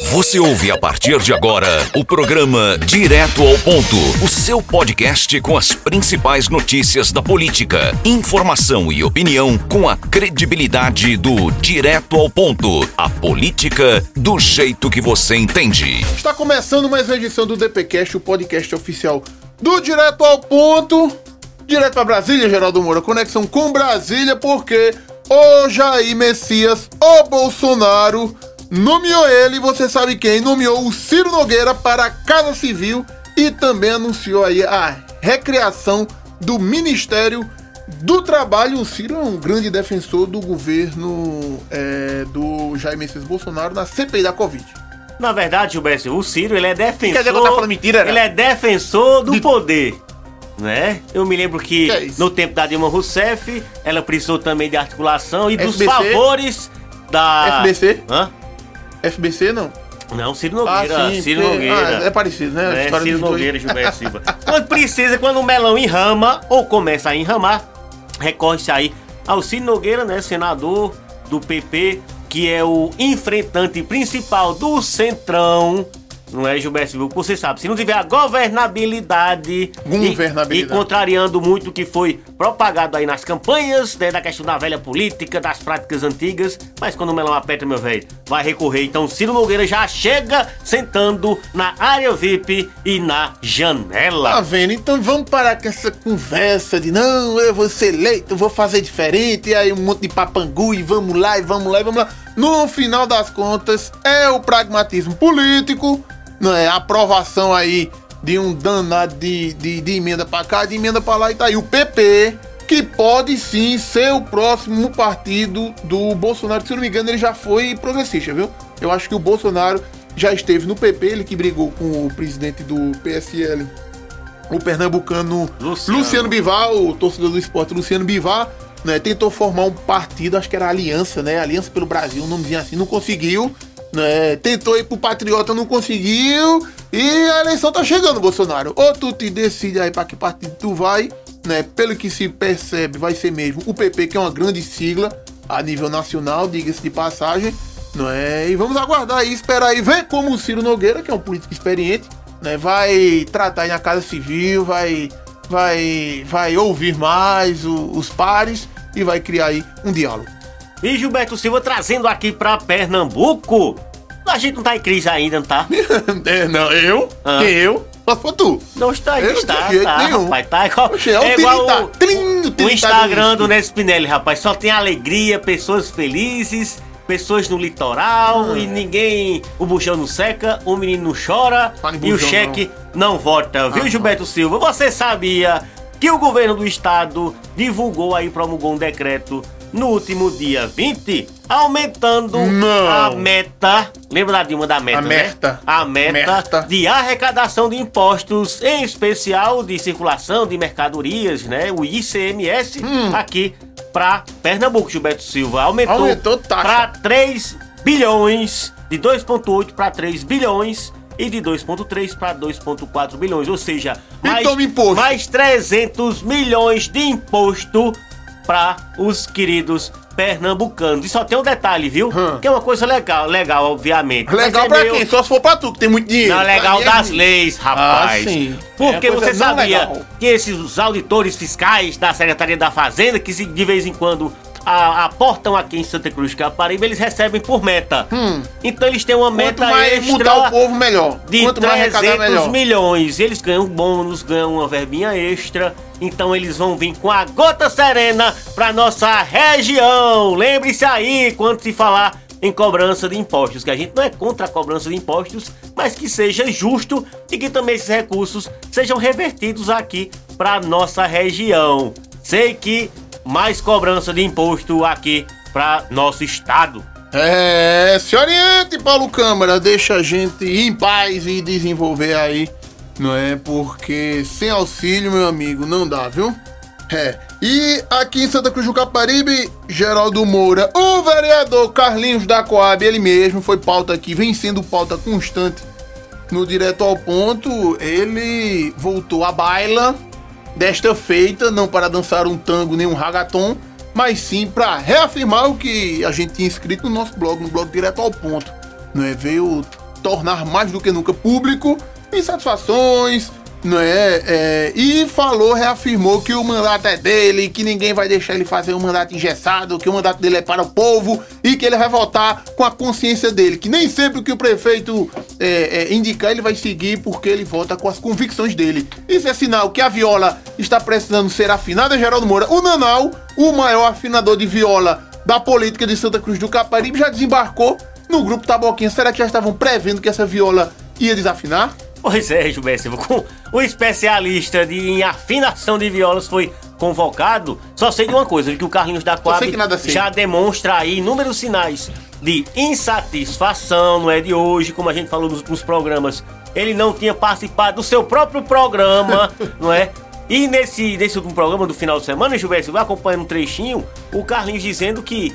Você ouve a partir de agora o programa Direto ao Ponto, o seu podcast com as principais notícias da política, informação e opinião com a credibilidade do Direto ao Ponto, a política do jeito que você entende. Está começando mais uma edição do DPcast, o podcast oficial do Direto ao Ponto. Direto para Brasília, Geraldo Moura, conexão com Brasília, porque o Jair Messias, o Bolsonaro nomeou ele, você sabe quem? Nomeou o Ciro Nogueira para a Casa Civil e também anunciou aí a recriação do Ministério do Trabalho. O Ciro é um grande defensor do governo é, do Jair Messias Bolsonaro na CPI da Covid. Na verdade, Gilberto, o Ciro, ele é defensor... Quer dizer que eu tava falando mentira, né? Ele é defensor do De- poder, né? Eu me lembro que, Que é no tempo da Dilma Rousseff, ela precisou também de articulação e dos favores da... FBC? Hã? FBC não? Não, Ciro Nogueira, Ciro porque- Nogueira. ah, é parecido, né? É, história Ciro. Nogueira e Gilberto Silva. Quando precisa, quando o melão enrama ou começa a enramar, recorre-se aí ao Ciro Nogueira, né, senador do PP, que é o enfrentante principal do Centrão. Não é, Gilberto Silva? Você sabe, se não tiver a governabilidade, e- Governabilidade. E, contrariando muito o que foi propagado aí nas campanhas, né, da questão da velha política, das práticas antigas, mas quando o melão aperta, meu velho, vai recorrer. Então, Ciro Nogueira já chega sentando na área VIP e na janela. Tá vendo? Então vamos parar com essa conversa de não, eu vou ser eleito, vou fazer diferente, e aí um monte de papangu e vamos lá, e vamos lá, e vamos lá. No final das contas, é o pragmatismo político, é? A aprovação aí de um danado de, de, de emenda pra cá, de emenda pra lá, e tá aí o PP, que pode sim ser o próximo partido do Bolsonaro. Se eu não me engano, ele já foi progressista, viu? Eu acho que o Bolsonaro já esteve no PP, ele que brigou com o presidente do PSL o pernambucano Luciano. Luciano, Bivar, o torcedor do esporte Luciano Bivar, né, tentou formar um partido, acho que era Aliança, né? Aliança pelo Brasil, um nomezinho assim, não conseguiu. Né, tentou ir pro Patriota, não conseguiu. E a eleição tá chegando, Bolsonaro. Ou tu te decide aí pra que partido tu vai, né? Pelo que se percebe, vai ser mesmo o PP, que é uma grande sigla a nível nacional, diga-se de passagem. Não é? E vamos aguardar aí, esperar aí, ver como o Ciro Nogueira, que é um político experiente, né, vai tratar aí na Casa Civil, vai, vai, vai ouvir mais o- os pares e vai criar aí um diálogo. E Gilberto Silva trazendo aqui pra Pernambuco. A gente não tá em crise ainda, não tá? é, não, eu? Ah. Quem eu? Só foi tu. Não está, Eu está, jeito tá, nenhum. rapaz, tá igual, Oxe, é o é igual o, trim, o o Instagram do do Ness Spinelli, rapaz, só tem alegria, pessoas felizes, pessoas no litoral e ninguém, o buchão não seca, o menino não chora e o cheque não, vota, viu Ah, Gilberto Silva? Você sabia que o governo do estado divulgou aí, promulgou um decreto no último dia 20, aumentando Não. a meta, lembra da Dilma da meta, A né? meta. A meta Meta. de arrecadação de impostos, em especial de circulação de mercadorias, né? O ICMS aqui para Pernambuco, Gilberto Silva. Aumentou, Aumentou para 3 bilhões, de 2,8 para 3 bilhões e de 2,3 para 2,4 bilhões. Ou seja, mais, mais 300 milhões de imposto para os queridos pernambucanos. E só tem um detalhe, viu? Hum. Que é uma coisa legal, legal, obviamente. Legal é pra meio- quem? Só se for pra tu, que tem muito dinheiro. não, legal é das leis, rapaz. Ah, sim. Porque É você sabia legal. que esses auditores fiscais da Secretaria da Fazenda, que de vez em quando a- aportam aqui em Santa Cruz, Caparibe, eles recebem por meta. Então eles têm uma Hum. Quanto meta mais extra mudar o povo, melhor. de Quanto mais arrecadar, 300 melhor. milhões. Eles ganham bônus, ganham uma verbinha extra. Então eles vão vir com a gota serena pra nossa região. Lembre-se aí quando se falar em cobrança de impostos, que a gente não é contra a cobrança de impostos, mas que seja justo e que também esses recursos sejam revertidos aqui pra nossa região. Sei que mais cobrança de imposto aqui pra nosso estado. É, se oriente, Paulo Câmara, deixa a gente ir em paz e desenvolver aí, não é? Porque sem auxílio, meu amigo, não dá, viu? É. E aqui em Santa Cruz do Caparibe, Geraldo Moura, o vereador Carlinhos da Coab, ele mesmo foi pauta aqui, vem sendo pauta constante no Direto ao Ponto. Ele voltou à baila desta feita, não para dançar um tango nem um ragaton, mas sim para reafirmar o que a gente tinha escrito no nosso blog, no blog Direto ao Ponto. Não é? Veio tornar mais do que nunca público insatisfações, não é, é, E falou, reafirmou que o mandato é dele, que ninguém vai deixar ele fazer um mandato engessado, que o mandato dele é para o povo e que ele vai votar com a consciência dele, que nem sempre o que o prefeito é, é, indicar ele vai seguir porque ele vota com as convicções dele. Isso é sinal que a viola está precisando ser afinada, Geraldo Moura. O Nanal, o maior afinador de viola da política de Santa Cruz do Caparibe, já desembarcou no grupo Taboquinha. Será que já estavam prevendo que essa viola ia desafinar? Pois é, Gilberto Silva, com o especialista de, em afinação de violas foi convocado, só sei de uma coisa, que o Carlinhos da Coab já demonstra aí inúmeros sinais de insatisfação, não é de hoje, como a gente falou nos últimos programas. Ele não tinha participado do seu próprio programa, não é? E nesse, nesse último programa do final de semana, Gilberto Silva acompanhando um trechinho, o Carlinhos dizendo que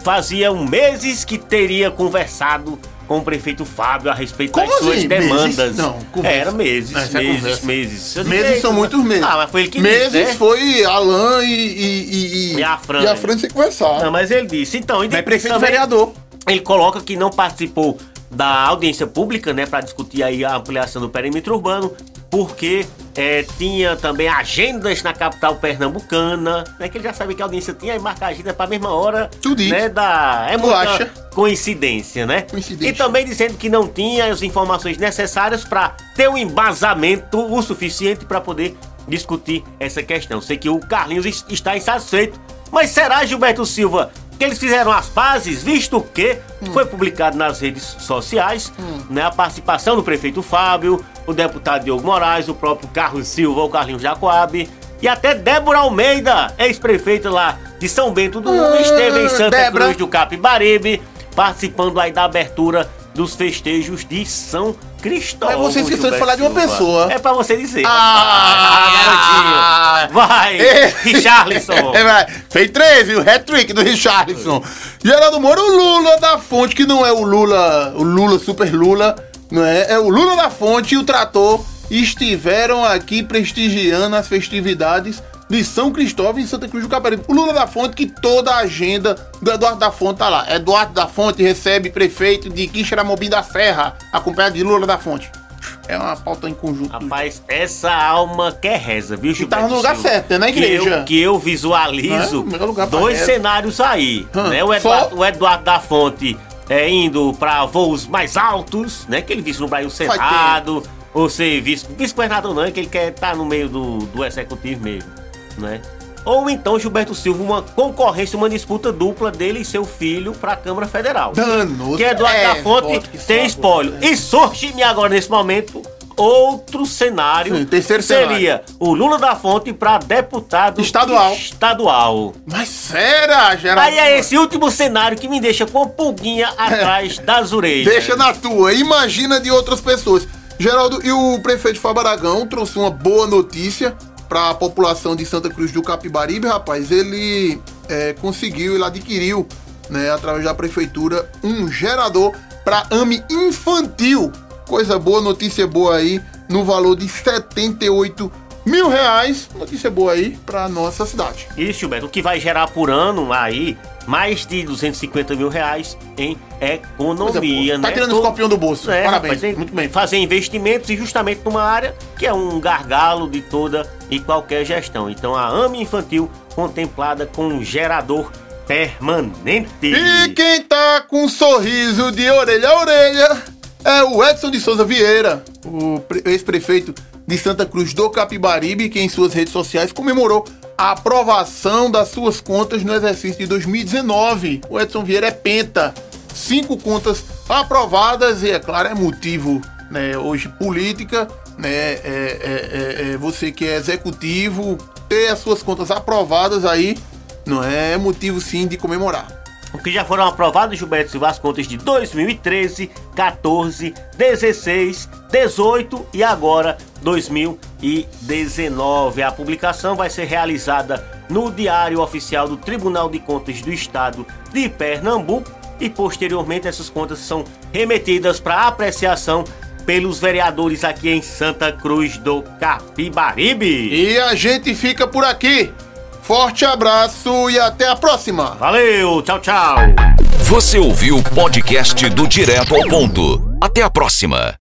fazia meses que teria conversado com o prefeito Fábio a respeito Como das suas assim? demandas. Meses? Não, conversa. Era meses, Essa é meses, é meses. Meses são muitos meses. Ah, mas foi ele que meses disse, né? foi Alain e, e, e, e a Fran. E a Fran sem conversar. Não, mas ele disse. Então, ele prefeito também, vereador. Ele coloca que não participou da audiência pública, né, para discutir aí a ampliação do perímetro urbano, porque é, tinha também agendas na capital pernambucana, né? Que ele já sabe que a audiência tinha e marca a agenda pra mesma hora. Tudo né, da, É muita acha? coincidência, né? Coincidência. E também dizendo que não tinha as informações necessárias para ter um embasamento o suficiente para poder discutir essa questão. Sei que o Carlinhos está insatisfeito, mas será, Gilberto Silva, que eles fizeram as pazes, visto que hum. foi publicado nas redes sociais hum. né, a participação do prefeito Fábio, o deputado Diogo Moraes, o próprio Carlos Silva, o Carlinhos Jacoab e até Débora Almeida, ex-prefeita lá de São Bento do Mundo, esteve em Santa Débora. Cruz do Capibaribe, participando aí da abertura dos festejos de São Cristóvão. Mas você esqueceu de falar de uma pessoa. É pra você dizer. Ah, ah Vai, é. Richarlison. É, fez 13, o hat-trick do Richarlison. Geraldo Moro, o Lula da Fonte, que não é o Lula, o Lula, super Lula, não é? É o Lula da Fonte e o Trator estiveram aqui prestigiando as festividades de São Cristóvão em Santa Cruz do Caparibe. O Lula da Fonte, que toda a agenda do Eduardo da Fonte tá lá. Eduardo da Fonte recebe prefeito de Quixeramobim da Serra, acompanhado de Lula da Fonte. É uma pauta em conjunto. Rapaz, essa alma quer reza, viu, Gilberto? tá no lugar Silva? certo, é na igreja. Que eu, que eu visualizo é? dois cenários aí. Hum, né? o, Eduardo, o Eduardo da Fonte é, indo para voos mais altos, né? Que ele visto no Brasil Cerrado, ou ser vice-governador vice não, é que ele quer estar tá no meio do, do executivo mesmo né? Ou então Gilberto Silva, uma concorrência, uma disputa dupla dele e seu filho para a Câmara Federal. Que é Eduardo é, da Fonte tem espólio. Né? E surge-me agora nesse momento outro cenário. Sim, terceiro seria cenário. o Lula da Fonte para deputado estadual. estadual. Mas será, Geraldo? Aí é esse último cenário que me deixa com a pulguinha atrás das orelhas. Deixa na tua. Imagina de outras pessoas. Geraldo, e o prefeito Fábio Aragão trouxe uma boa notícia para a população de Santa Cruz do Capibaribe, rapaz, ele é, conseguiu, ele adquiriu, né, através da prefeitura, um gerador para AME infantil. Coisa boa, notícia boa aí, no valor de 78 mil reais. Notícia boa aí para nossa cidade. Isso, Gilberto, o que vai gerar por ano aí mais de 250 mil reais em economia, é, né? Tá tirando o escorpião do bolso. É, Parabéns. Rapaz, muito bem. Fazer investimentos e justamente numa área que é um gargalo de toda e qualquer gestão. Então a AME Infantil contemplada com um gerador permanente. E quem tá com um sorriso de orelha a orelha é o Edson de Souza Vieira, o ex-prefeito de Santa Cruz do Capibaribe, que em suas redes sociais comemorou a aprovação das suas contas no exercício de 2019. O Edson Vieira é penta. Cinco contas aprovadas e, é claro, é motivo né, hoje política, né, é, é, é, é você que é executivo, ter as suas contas aprovadas aí, não é, é motivo sim de comemorar que já foram aprovados, Gilberto Silva, as contas de 2013, 14, 16, 18 e agora 2019. A publicação vai ser realizada no Diário Oficial do Tribunal de Contas do Estado de Pernambuco e posteriormente essas contas são remetidas para apreciação pelos vereadores aqui em Santa Cruz do Capibaribe. E a gente fica por aqui. Forte abraço e até a próxima. Valeu, tchau, tchau. Você ouviu o podcast do Direto ao Ponto. Até a próxima!